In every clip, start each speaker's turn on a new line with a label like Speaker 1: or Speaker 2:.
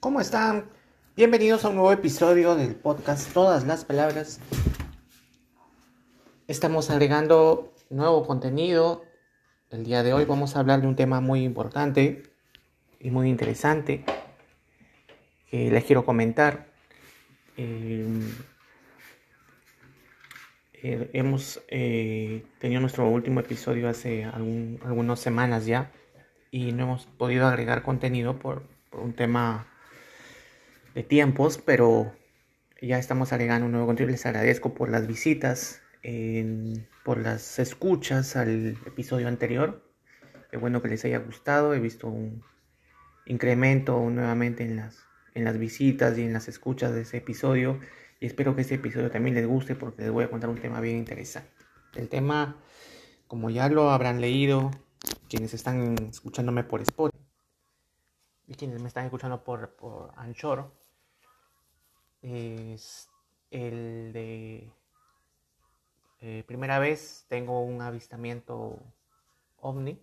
Speaker 1: ¿Cómo están? Bienvenidos a un nuevo episodio del podcast Todas las Palabras. Estamos agregando nuevo contenido. El día de hoy vamos a hablar de un tema muy importante y muy interesante que les quiero comentar. Eh, eh, hemos eh, tenido nuestro último episodio hace algunas semanas ya y no hemos podido agregar contenido por, un tema de tiempos, pero ya estamos agregando un nuevo contenido. Les agradezco por las visitas, por las escuchas al episodio anterior. Qué bueno que les haya gustado. He visto un incremento nuevamente en las, en las visitas y en las escuchas de ese episodio. Y espero que este episodio también les guste porque les voy a contar un tema bien interesante. El tema, como ya lo habrán leído, quienes están escuchándome por Spotify y quienes me están escuchando por, por Anchor, es el de eh, primera vez tengo un avistamiento ovni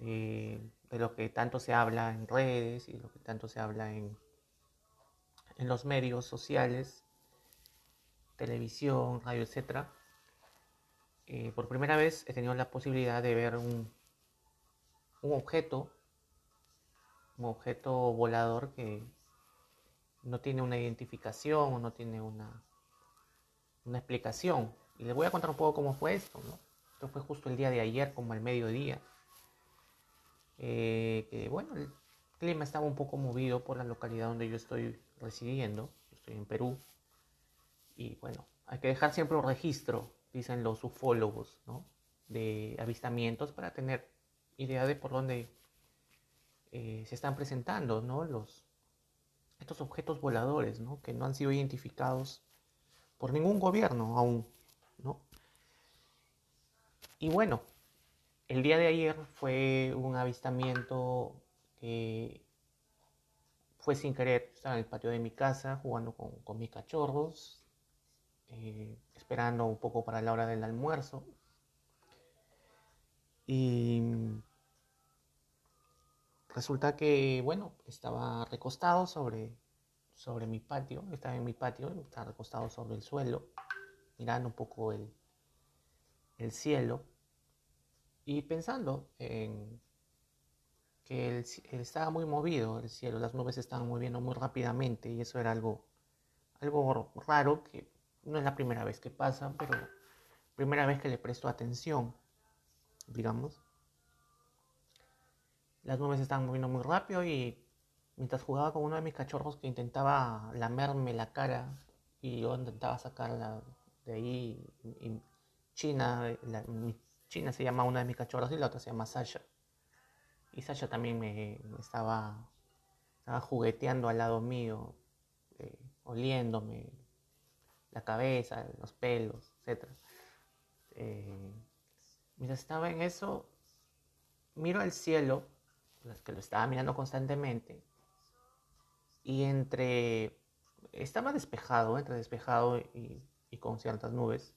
Speaker 1: eh, de lo que tanto se habla en redes y lo que tanto se habla en, en los medios sociales televisión, radio, etc. Eh, por primera vez he tenido la posibilidad de ver un, un objeto, un objeto volador que no tiene una identificación o no tiene una, una explicación. Y les voy a contar un poco cómo fue esto. Esto fue justo el día de ayer, como al mediodía. Eh, bueno, el clima estaba un poco movido por la localidad donde yo estoy residiendo. estoy en Perú. Y bueno, hay que dejar siempre un registro, dicen los ufólogos, ¿no? De avistamientos para tener idea de por dónde eh, se están presentando, ¿no? Los, estos objetos voladores, ¿no? Que no han sido identificados por ningún gobierno aún, ¿no? Y bueno, el día de ayer fue un avistamiento que fue sin querer. Estaba en el patio de mi casa jugando con, mis cachorros. Eh, esperando un poco para la hora del almuerzo. Y resulta que, bueno, estaba recostado sobre, sobre mi patio, estaba en mi patio, estaba recostado sobre el suelo, mirando un poco el, el cielo y pensando en que estaba muy movido el cielo, las nubes estaban moviendo muy rápidamente y eso era algo, algo raro que no es la primera vez que pasa, pero primera vez que le presto atención, digamos. Las nubes estaban moviendo muy rápido y mientras jugaba con uno de mis cachorros que intentaba lamerme la cara y yo intentaba sacarla de ahí, y China, China se llama una de mis cachorros y la otra se llama Sasha. Y Sasha también me, estaba, estaba, jugueteando al lado mío, eh, oliéndome, la cabeza, los pelos, etc. Eh, mientras estaba en eso, miro al cielo, que lo estaba mirando constantemente, y entre... Estaba despejado, entre despejado y, con ciertas nubes.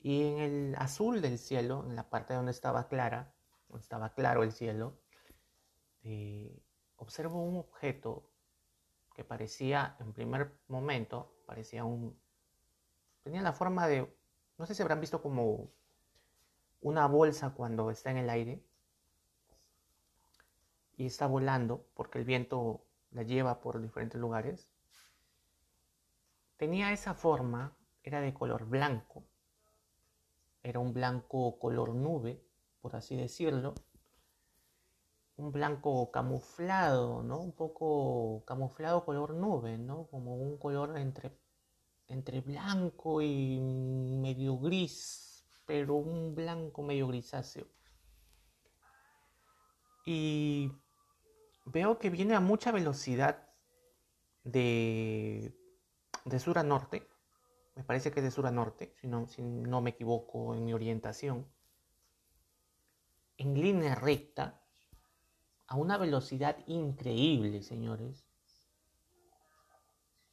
Speaker 1: Y en el azul del cielo, en la parte donde estaba clara, donde estaba claro el cielo, eh, observo un objeto que parecía en primer momento parecía un... Tenía la forma de... No sé si habrán visto como una bolsa cuando está en el aire y está volando porque el viento la lleva por diferentes lugares. Tenía esa forma, era de color blanco, era un blanco color nube, por así decirlo, un blanco camuflado, ¿no? Un poco camuflado color nube, ¿no? Como un color entre, entre blanco y medio gris, pero un blanco medio grisáceo. Y veo que viene a mucha velocidad de, de sur a norte. Me parece que es de sur a norte, si no, no me equivoco en mi orientación. En línea recta a una velocidad increíble, señores.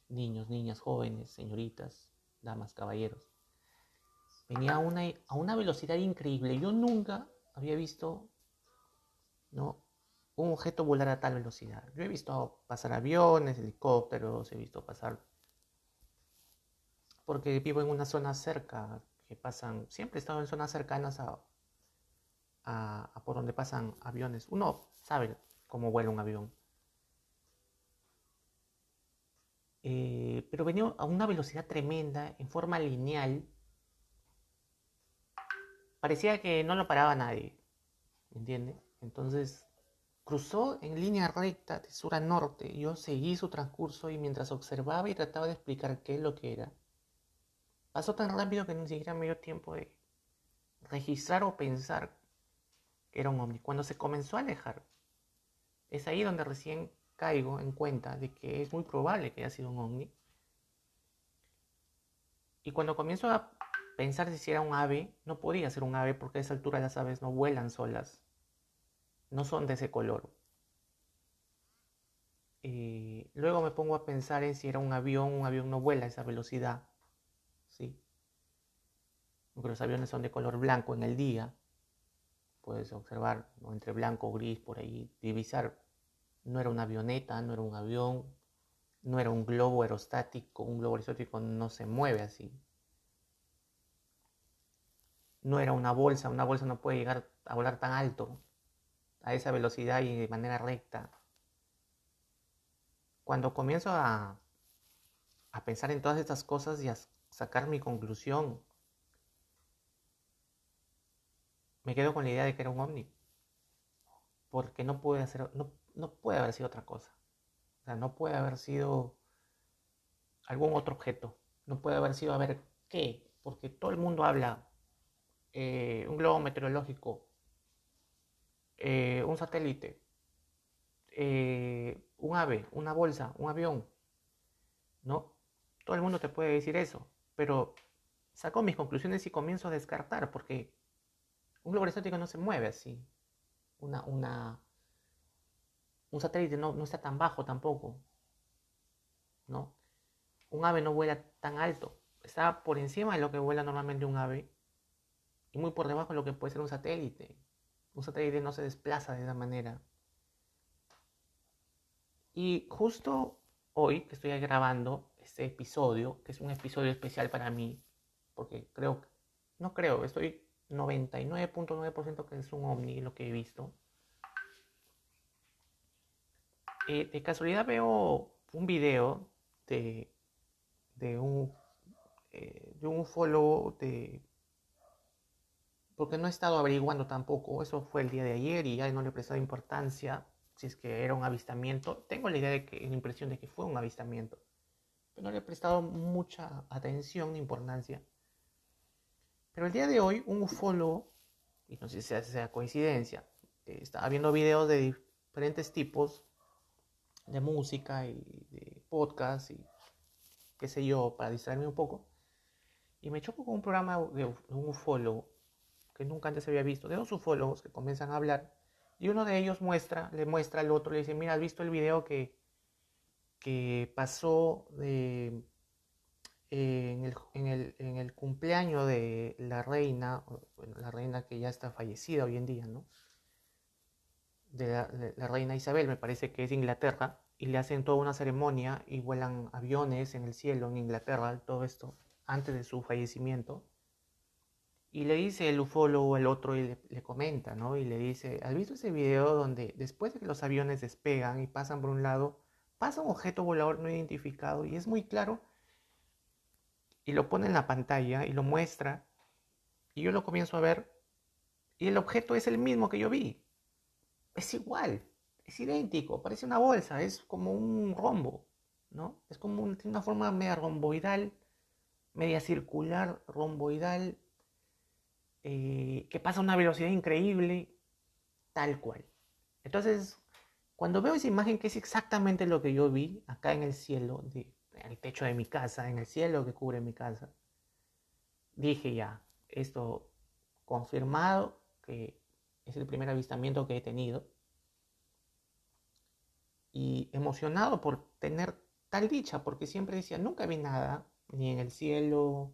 Speaker 1: Niños, niñas, jóvenes, señoritas, damas, caballeros. Venía a una, a una velocidad increíble. Yo nunca había visto ¿no? Un objeto volar a tal velocidad. Yo he visto pasar aviones, helicópteros, he visto pasar... Porque vivo en una zona cerca, que pasan... Siempre he estado en zonas cercanas a, a, por donde pasan aviones. Uno sabe cómo vuela un avión. Eh, pero venía a una velocidad tremenda, en forma lineal. Parecía que no lo paraba nadie. ¿Me entiende? Entonces cruzó en línea recta de sur a norte. Yo seguí su transcurso y mientras observaba y trataba de explicar qué es lo que era, pasó tan rápido que ni siquiera me dio tiempo de registrar o pensar que era un ovni. Cuando se comenzó a alejar, es ahí donde recién caigo en cuenta de que es muy probable que haya sido un ovni. Y cuando comienzo a pensar si era un ave, no podía ser un ave porque a esa altura las aves no vuelan solas. No son de ese color. Eh, luego me pongo a pensar en si era un avión, un avión no vuela a esa velocidad. ¿sí? Porque los aviones son de color blanco en el día. Puedes observar entre blanco gris por ahí, divisar no era una avioneta, no era un avión, no era un globo aerostático, un globo aerostático no se mueve así. No era una bolsa, una bolsa no puede llegar a volar tan alto, a esa velocidad y de manera recta. Cuando comienzo a, a pensar en todas estas cosas y a sacar mi conclusión, me quedo con la idea de que era un ovni. Porque no puede hacer, no, no puede haber sido otra cosa. O sea, no puede haber sido algún otro objeto. No puede haber sido a ver qué, porque todo el mundo habla eh, un globo meteorológico, eh, un satélite, eh, un ave, una bolsa, un avión. ¿No? Todo el mundo te puede decir eso, pero saco mis conclusiones y comienzo a descartar, porque un globo estático no se mueve así. Una, una, un satélite no, está tan bajo tampoco. ¿no? Un ave no vuela tan alto. Está por encima de lo que vuela normalmente un ave y muy por debajo de lo que puede ser un satélite. Un satélite no se desplaza de esa manera. Y justo hoy que estoy grabando este episodio, que es un episodio especial para mí, porque creo, no creo, estoy 99.9% que es un ovni lo que he visto. Eh, de casualidad veo un video de, de un eh, de un follow de porque no he estado averiguando tampoco, eso fue el día de ayer y ya no le he prestado importancia si es que era un avistamiento. Tengo la idea de que, la impresión de que fue un avistamiento, pero no le he prestado mucha atención ni importancia. Pero el día de hoy, un ufólogo, y no sé si sea coincidencia, eh, estaba viendo videos de diferentes tipos de música y de podcast y qué sé yo, para distraerme un poco. Y me choco con un programa de un ufólogo que nunca antes había visto, de dos ufólogos que comienzan a hablar y uno de ellos muestra, le muestra al otro, le dice, mira, ¿has visto el video que, que pasó de, en, el, en, el, en, el, cumpleaños de la reina, bueno, la reina que ya está fallecida hoy en día, ¿no? de la, reina Isabel, me parece que es Inglaterra, y le hacen toda una ceremonia y vuelan aviones en el cielo en Inglaterra, todo esto, antes de su fallecimiento. Y le dice el ufólogo al otro y le, comenta, ¿no? Y le dice, ¿has visto ese video donde después de que los aviones despegan y pasan por un lado, pasa un objeto volador no identificado y es muy claro? Y lo pone en la pantalla y lo muestra y yo lo comienzo a ver y el objeto es el mismo que yo vi es igual, es idéntico, parece una bolsa, es como un rombo, ¿no? Es como una forma media romboidal, media circular, romboidal, eh, que pasa a una velocidad increíble, tal cual. Entonces, cuando veo esa imagen que es exactamente lo que yo vi acá en el cielo, en el techo de mi casa, en el cielo que cubre mi casa, dije ya, esto confirmado que es el primer avistamiento que he tenido. Y emocionado por tener tal dicha, porque siempre decía, nunca vi nada, ni en el cielo,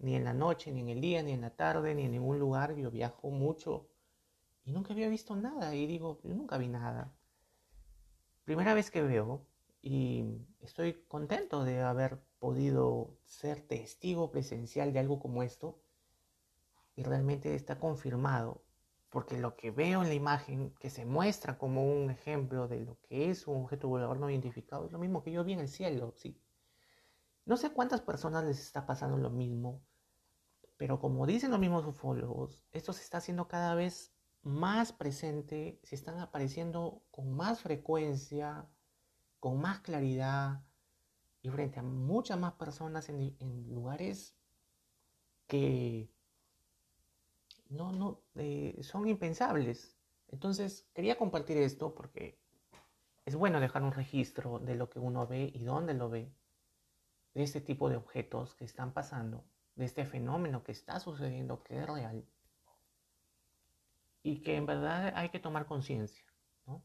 Speaker 1: ni en la noche, ni en el día, ni en la tarde, ni en ningún lugar. Yo viajo mucho y nunca había visto nada. Y digo, yo nunca vi nada. primera vez que veo y estoy contento de haber podido ser testigo presencial de algo como esto y realmente está confirmado porque lo que veo en la imagen que se muestra como un ejemplo de lo que es un objeto volador no identificado es lo mismo que yo vi en el cielo, sí. No sé cuántas personas les está pasando lo mismo, pero como dicen los mismos ufólogos, esto se está haciendo cada vez más presente, se están apareciendo con más frecuencia, con más claridad y frente a muchas más personas en, lugares que no, no, eh, son impensables. Entonces, quería compartir esto porque es bueno dejar un registro de lo que uno ve y dónde lo ve, de este tipo de objetos que están pasando, de este fenómeno que está sucediendo, que es real, y que en verdad hay que tomar conciencia, ¿no?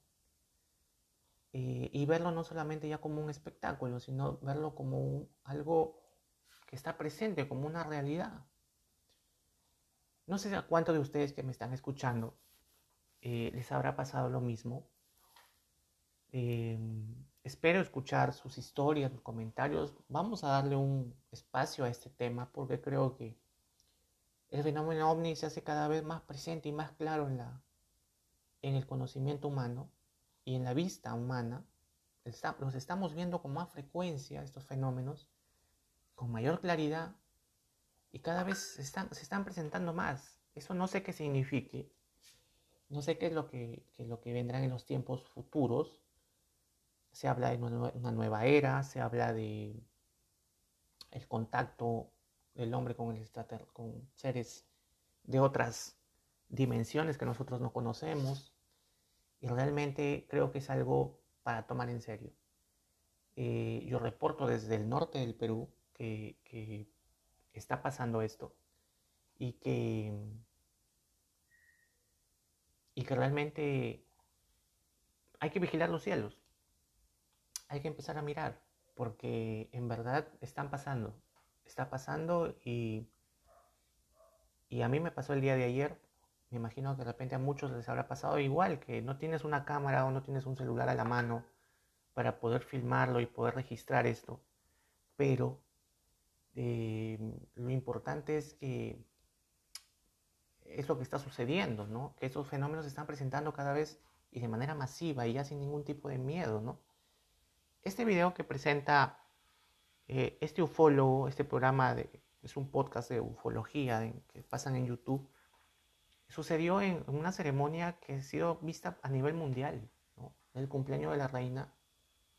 Speaker 1: Eh, y verlo no solamente ya como un espectáculo, sino verlo como algo que está presente, como una realidad. No sé a cuántos de ustedes que me están escuchando eh, les habrá pasado lo mismo. Em, espero escuchar sus historias, sus comentarios. Vamos a darle un espacio a este tema porque creo que el fenómeno ovni se hace cada vez más presente y más claro en, la, en el conocimiento humano y en la vista humana. Los estamos viendo con más frecuencia, estos fenómenos, con mayor claridad y cada vez se están, se están presentando más. Eso no sé qué signifique. No sé qué es lo que, lo que vendrá en los tiempos futuros. Se habla de una nueva era, se habla de el contacto del hombre con, el con seres de otras dimensiones que nosotros no conocemos. Y realmente creo que es algo para tomar en serio. Eh, yo reporto desde el norte del Perú que, que está pasando esto y que, y que realmente hay que vigilar los cielos. Hay que empezar a mirar porque en verdad están pasando. Está pasando y, y a mí me pasó el día de ayer. Me imagino que de repente a muchos les habrá pasado igual, que no tienes una cámara o no tienes un celular a la mano para poder filmarlo y poder registrar esto. Pero eh, lo importante es que es lo que está sucediendo, ¿no? Que esos fenómenos se están presentando cada vez y de manera masiva y ya sin ningún tipo de miedo, ¿no? Este video que presenta eh, este ufólogo, este programa de, es un podcast de ufología que pasan en YouTube, sucedió en una ceremonia que ha sido vista a nivel mundial, ¿no? El cumpleaños de la reina,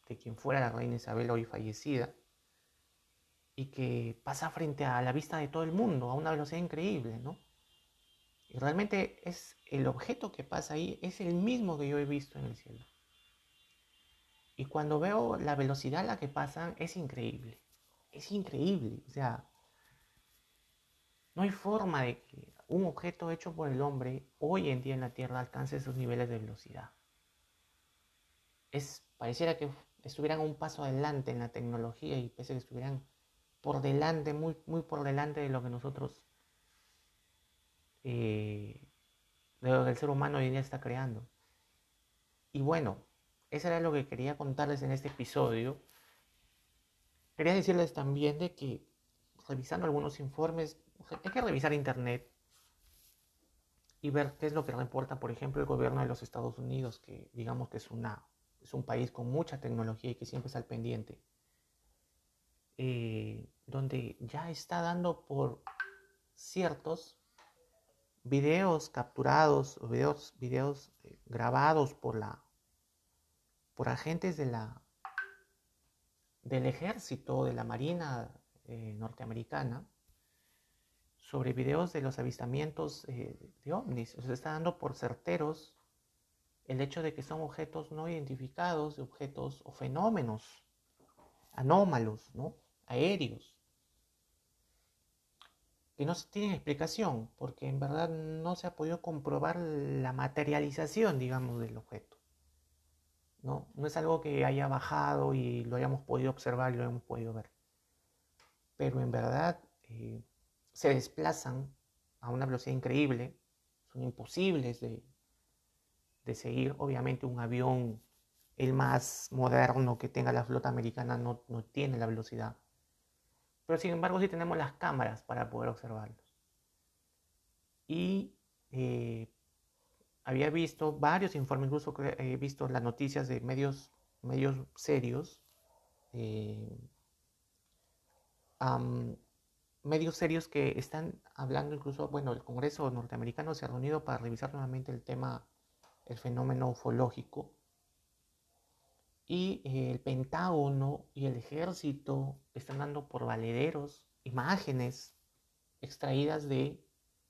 Speaker 1: de quien fuera la reina Isabel hoy fallecida y que pasa frente a la vista de todo el mundo a una velocidad increíble, ¿no? Y realmente es el objeto que pasa ahí es el mismo que yo he visto en el cielo. Y cuando veo la velocidad a la que pasan es increíble. Es increíble, o sea, no hay forma de que un objeto hecho por el hombre hoy en día en la Tierra alcance esos niveles de velocidad. Es pareciera que estuvieran un paso adelante en la tecnología y pese que estuvieran por delante, muy, muy por delante de lo que nosotros, eh, de lo que el ser humano hoy día está creando. Y bueno, eso era lo que quería contarles en este episodio. Quería decirles también de que revisando algunos informes, hay que revisar internet y ver qué es lo que reporta, por ejemplo, el gobierno de los Estados Unidos, que digamos que es, una, es un país con mucha tecnología y que siempre está al pendiente. Eh, donde ya está dando por ciertos videos capturados videos, videos eh, grabados por la por agentes del ejército de la marina eh, norteamericana sobre videos de los avistamientos de ovnis. Se está dando por certeros el hecho de que son objetos no identificados, objetos o fenómenos anómalos, ¿no? aéreos, que no tienen explicación, porque en verdad no se ha podido comprobar la materialización, digamos, del objeto. No, no es algo que haya bajado y lo hayamos podido observar y lo hayamos podido ver. Pero en verdad eh, se desplazan a una velocidad increíble, son imposibles de, de seguir. Obviamente un avión el más moderno que tenga la flota americana no, no tiene la velocidad. Pero sin embargo sí tenemos las cámaras para poder observarlos. Y eh, había visto varios informes, incluso he visto las noticias de medios, medios serios, eh, medios serios que están hablando incluso, bueno, el Congreso norteamericano se ha reunido para revisar nuevamente el tema, el fenómeno ufológico. Y eh, el Pentágono y el ejército están dando por valederos imágenes extraídas de,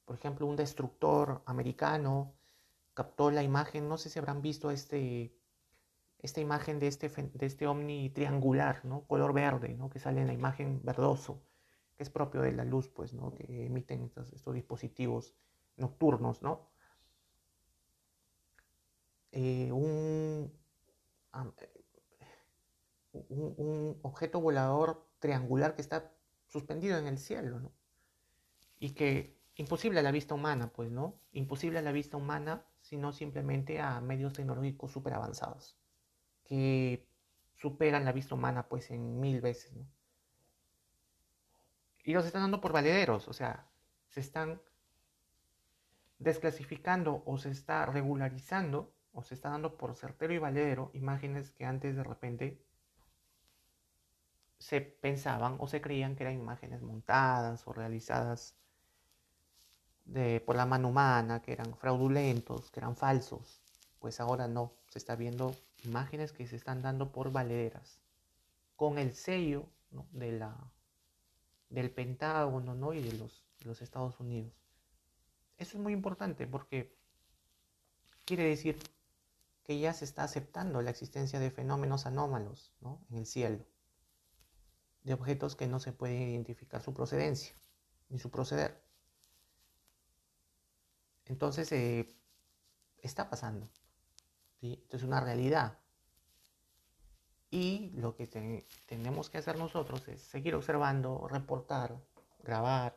Speaker 1: por ejemplo, un destructor americano captó la imagen, no sé si habrán visto este, esta imagen de este, de este ovni triangular, ¿no? Color verde, ¿no? Que sale en la imagen verdoso que es propio de la luz, pues, ¿no? Que emiten estos, dispositivos nocturnos, ¿no? Eh, un, un, objeto volador triangular que está suspendido en el cielo, ¿no? Y que imposible a la vista humana, pues, ¿no? Imposible a la vista humana, sino simplemente a medios tecnológicos súper avanzados, que superan la vista humana, pues, en mil veces, ¿no? Y los están dando por valederos, o sea, se están desclasificando o se está regularizando o se está dando por certero y valedero imágenes que antes de repente se pensaban o se creían que eran imágenes montadas o realizadas por la mano humana, que eran fraudulentos, que eran falsos. Pues ahora no, se está viendo imágenes que se están dando por valederas, con el sello de la del Pentágono ¿no? y de los, Estados Unidos. Eso es muy importante porque quiere decir que ya se está aceptando la existencia de fenómenos anómalos en el cielo, de objetos que no se puede identificar su procedencia ni su proceder. Entonces, eh, está pasando. Esto es una realidad. Y lo que tenemos que hacer nosotros es seguir observando, reportar, grabar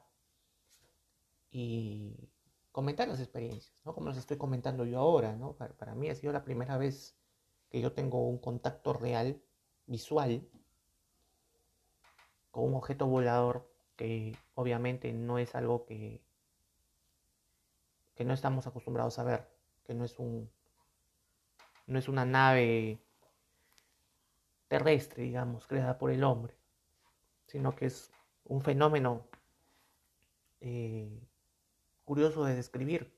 Speaker 1: y comentar las experiencias, ¿no? Como las estoy comentando yo ahora, ¿no? Para, para, mí ha sido la primera vez que yo tengo un contacto real, visual, con un objeto volador que obviamente no es algo que, que no estamos acostumbrados a ver, que no es un no es una nave terrestre, digamos, creada por el hombre, sino que es un fenómeno eh, curioso de describir,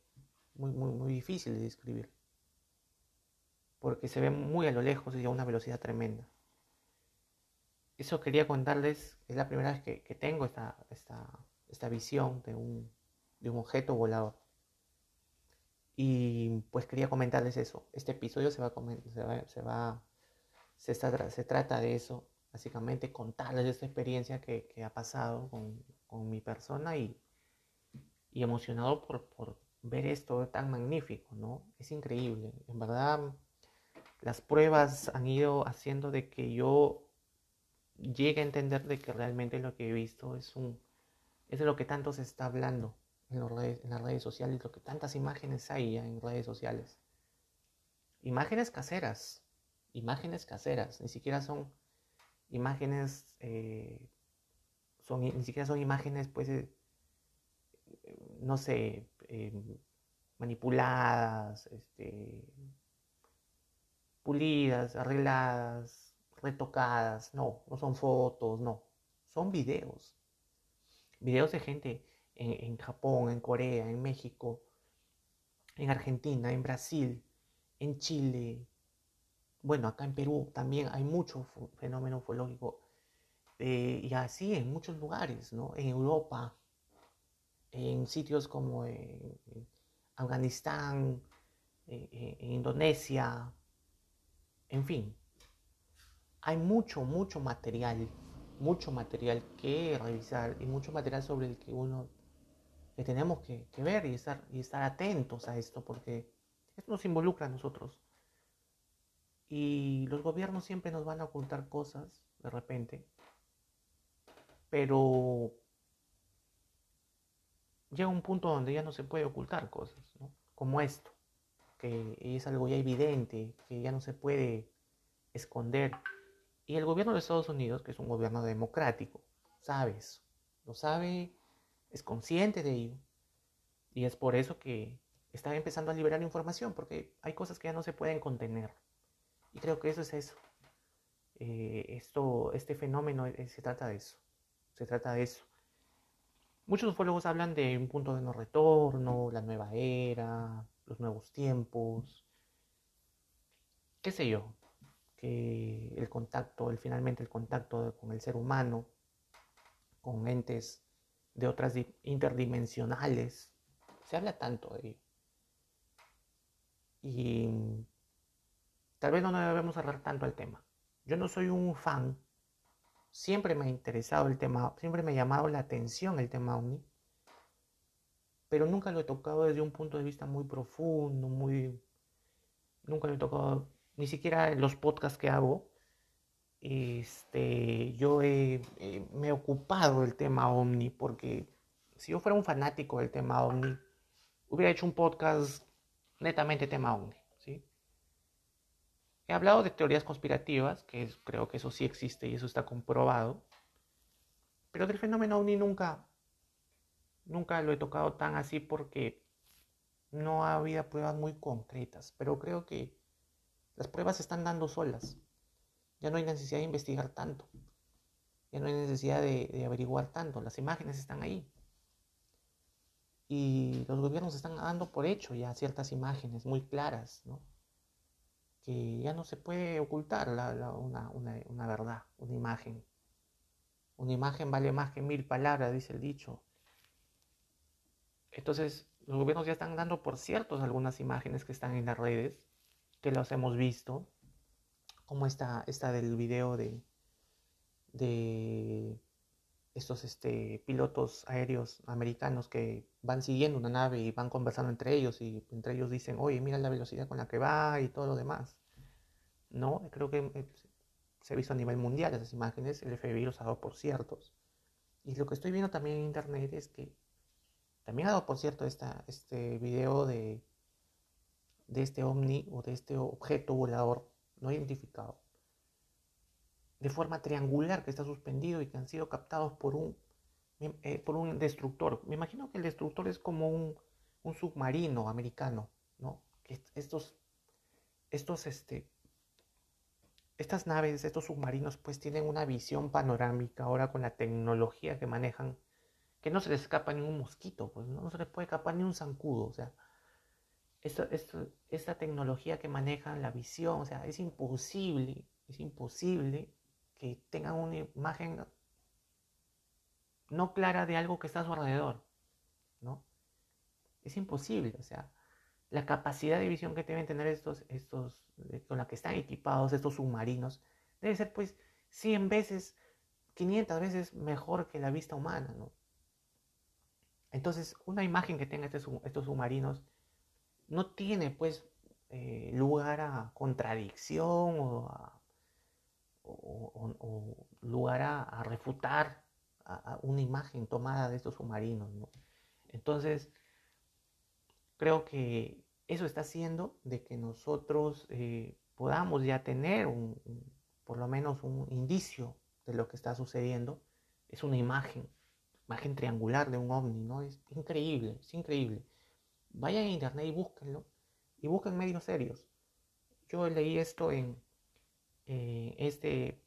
Speaker 1: muy, muy, difícil de describir, porque se ve muy a lo lejos y a una velocidad tremenda. Eso quería contarles, es la primera vez que, tengo esta, esta, esta visión de un, de un objeto volador. Y pues quería comentarles eso. Este episodio se va, se va, se va se, se trata de eso, básicamente contarles esta experiencia que, que ha pasado con, con, mi persona y, y emocionado por, por, ver esto tan magnífico, ¿no? Es increíble, en verdad las pruebas han ido haciendo de que yo llegue a entender de que realmente lo que he visto es un es de lo que tanto se está hablando en, redes, en las redes sociales, lo que tantas imágenes hay en redes sociales. Imágenes caseras, imágenes caseras, ni siquiera son imágenes, eh, son, ni siquiera son imágenes, pues, eh, no sé, em, manipuladas, este, pulidas, arregladas, retocadas, no, no son fotos, no, son videos. Videos de gente en Japón, en Corea, en México, en Argentina, en Brasil, en Chile, bueno, acá en Perú también hay mucho fenómeno ufológico eh, y así en muchos lugares, ¿no? En Europa, en sitios como en, Afganistán, eh, eh, en Indonesia, en fin. Hay mucho, mucho material, mucho material que revisar y mucho material sobre el que uno que tenemos que, que ver y estar, y estar atentos a esto porque esto nos involucra a nosotros. Y los gobiernos siempre nos van a ocultar cosas de repente. Pero llega un punto donde ya no se puede ocultar cosas, ¿no? Como esto, que es algo ya evidente, que ya no se puede esconder. Y el gobierno de Estados Unidos, que es un gobierno democrático, sabe eso. Lo sabe, es consciente de ello. Y es por eso que está empezando a liberar información, porque hay cosas que ya no se pueden contener. Y creo que eso es eso. Eh, esto, este fenómeno eh, se trata de eso. Se trata de eso. Muchos ufólogos hablan de un punto de no retorno, la nueva era, los nuevos tiempos, qué sé yo, que el contacto, el, finalmente el contacto con el ser humano, con entes de otras interdimensionales, se habla tanto de ello. Y tal vez no debemos cerrar tanto el tema. Yo no soy un fan Siempre me ha interesado el tema, siempre me ha llamado la atención el tema OVNI, pero nunca lo he tocado desde un punto de vista muy profundo, muy... Nunca lo he tocado, ni siquiera los podcasts que hago. Este, yo he, me he ocupado del tema OVNI porque si yo fuera un fanático del tema OVNI, hubiera hecho un podcast netamente tema OVNI. He hablado de teorías conspirativas, que creo que eso sí existe y eso está comprobado, pero del fenómeno OVNI nunca, nunca lo he tocado tan así porque no ha habido pruebas muy concretas, pero creo que las pruebas se están dando solas. Ya no hay necesidad de investigar tanto, ya no hay necesidad de, averiguar tanto, las imágenes están ahí. Y los gobiernos están dando por hecho ya ciertas imágenes muy claras, ¿no? que ya no se puede ocultar una, verdad, una imagen. Una imagen vale más que mil palabras, dice el dicho. Entonces, los gobiernos ya están dando por ciertos algunas imágenes que están en las redes, que las hemos visto, como esta, esta del video de, de estos este, pilotos aéreos americanos que van siguiendo una nave y van conversando entre ellos y entre ellos dicen, oye, mira la velocidad con la que va y todo lo demás. No, creo que eh, se ha visto a nivel mundial esas imágenes, el FBI los ha dado por ciertos. Y lo que estoy viendo también en internet es que también ha dado por cierto esta, este video de, de este ovni o de este objeto volador no identificado de forma triangular que está suspendido y que han sido captados por un, eh, por un destructor. Me imagino que el destructor es como un, submarino americano, ¿no? Estos, estos, este, estas naves, estos submarinos, pues tienen una visión panorámica ahora con la tecnología que manejan, que no se les escapa ni un mosquito, pues no, se les puede escapar ni un zancudo, o sea, esta, esta tecnología que manejan, la visión, o sea, es imposible, es imposible que tengan una imagen no clara de algo que está a su alrededor, ¿no? Es imposible, o sea, la capacidad de visión que deben tener estos, estos, con la que están equipados estos submarinos, debe ser pues 100 veces, 500 veces mejor que la vista humana, ¿no? Entonces, una imagen que tenga este estos submarinos no tiene pues eh, lugar a contradicción o lugar a, refutar una imagen tomada de estos submarinos. Entonces, creo que eso está haciendo de que nosotros eh, podamos ya tener un, por lo menos un indicio de lo que está sucediendo. Es una imagen, imagen triangular de un ovni, ¿no? Es increíble, es increíble. Vayan a internet y búsquenlo y busquen medios serios. Yo leí esto en, eh, este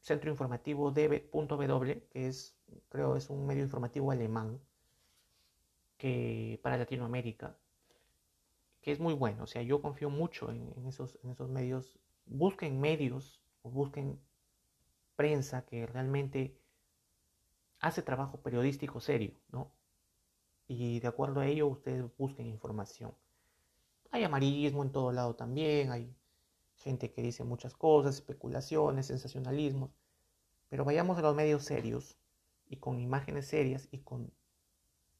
Speaker 1: centro informativo DB.W, que es, creo, es un medio informativo alemán que, para Latinoamérica, que es muy bueno. O sea, yo confío mucho en, esos, en esos medios. Busquen medios o busquen prensa que realmente hace trabajo periodístico serio, ¿no? Y de acuerdo a ello, ustedes busquen información. Hay amarillismo en todo lado también, hay gente que dice muchas cosas, especulaciones, sensacionalismos, pero vayamos a los medios serios y con imágenes serias y con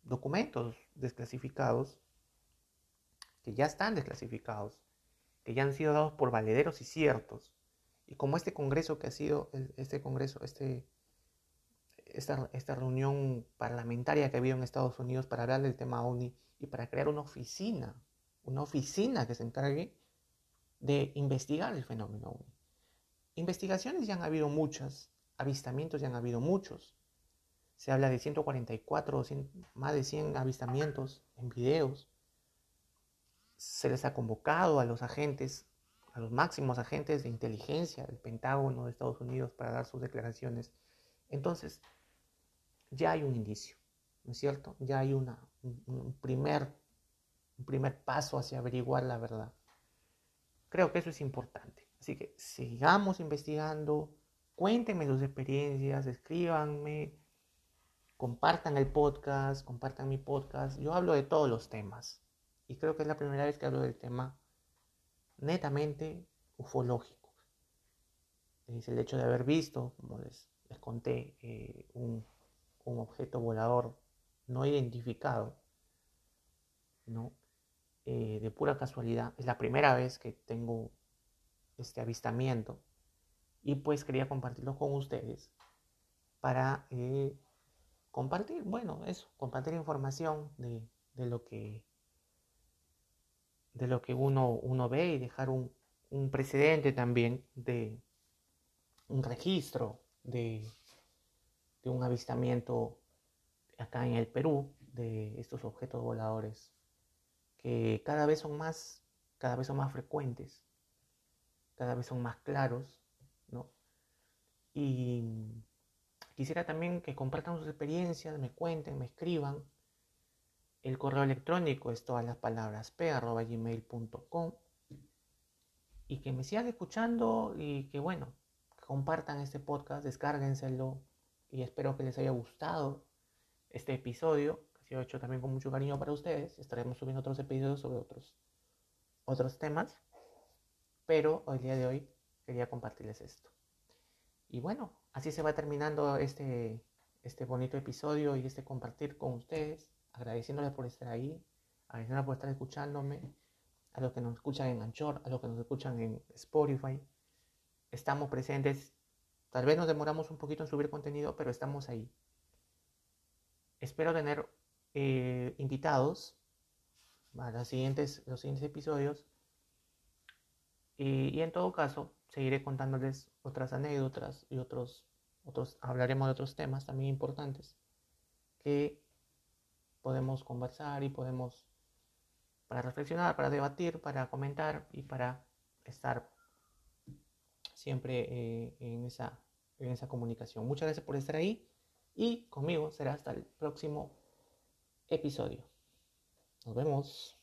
Speaker 1: documentos desclasificados, que ya están desclasificados, que ya han sido dados por valederos y ciertos, y como este congreso que ha sido, este congreso, este, esta, esta reunión parlamentaria que ha habido en Estados Unidos para hablar del tema ONI y para crear una oficina, una oficina que se encargue de investigar el fenómeno investigaciones ya han habido muchas, avistamientos ya han habido muchos. Se habla de 144, más de 100 avistamientos en videos. Se les ha convocado a los agentes, a los máximos agentes de inteligencia del Pentágono de Estados Unidos para dar sus declaraciones. Entonces, ya hay un indicio, ¿no es cierto? Ya hay una, un, primer, un primer paso hacia averiguar la verdad. Creo que eso es importante. Así que sigamos investigando, cuéntenme sus experiencias, escríbanme, compartan el podcast, compartan mi podcast. Yo hablo de todos los temas y creo que es la primera vez que hablo del tema netamente ufológico. Es el hecho de haber visto, como les, les conté, eh, un, un, objeto volador no identificado, ¿no? Eh, de pura casualidad. Es la primera vez que tengo este avistamiento y pues quería compartirlo con ustedes para eh, compartir, bueno, eso, compartir información de, lo que de lo que uno, uno ve y dejar un precedente también de un registro de, de un avistamiento acá en el Perú de estos objetos voladores que cada vez son más, cada vez son más frecuentes, cada vez son más claros, ¿no? Y quisiera también que compartan sus experiencias, me cuenten, me escriban. El correo electrónico es todas las palabras p.gmail.com y que me sigan escuchando y que bueno, compartan este podcast, descárguenselo y espero que les haya gustado este episodio he hecho también con mucho cariño para ustedes. Estaremos subiendo otros episodios sobre otros, otros temas. Pero hoy día de hoy quería compartirles esto. Y bueno, así se va terminando este, este bonito episodio y este compartir con ustedes. Agradeciéndoles por estar ahí, agradeciéndoles por estar escuchándome, a los que nos escuchan en Anchor, a los que nos escuchan en Spotify. Estamos presentes. Tal vez nos demoramos un poquito en subir contenido, pero estamos ahí. Espero tener eh, invitados a los siguientes, episodios. Y, en todo caso, seguiré contándoles otras anécdotas y otros, otros, hablaremos de otros temas también importantes que podemos conversar y podemos, para reflexionar, para debatir, para comentar y para estar siempre eh, en, esa, en esa comunicación. Muchas gracias por estar ahí y conmigo será hasta el próximo episodio. Nos vemos.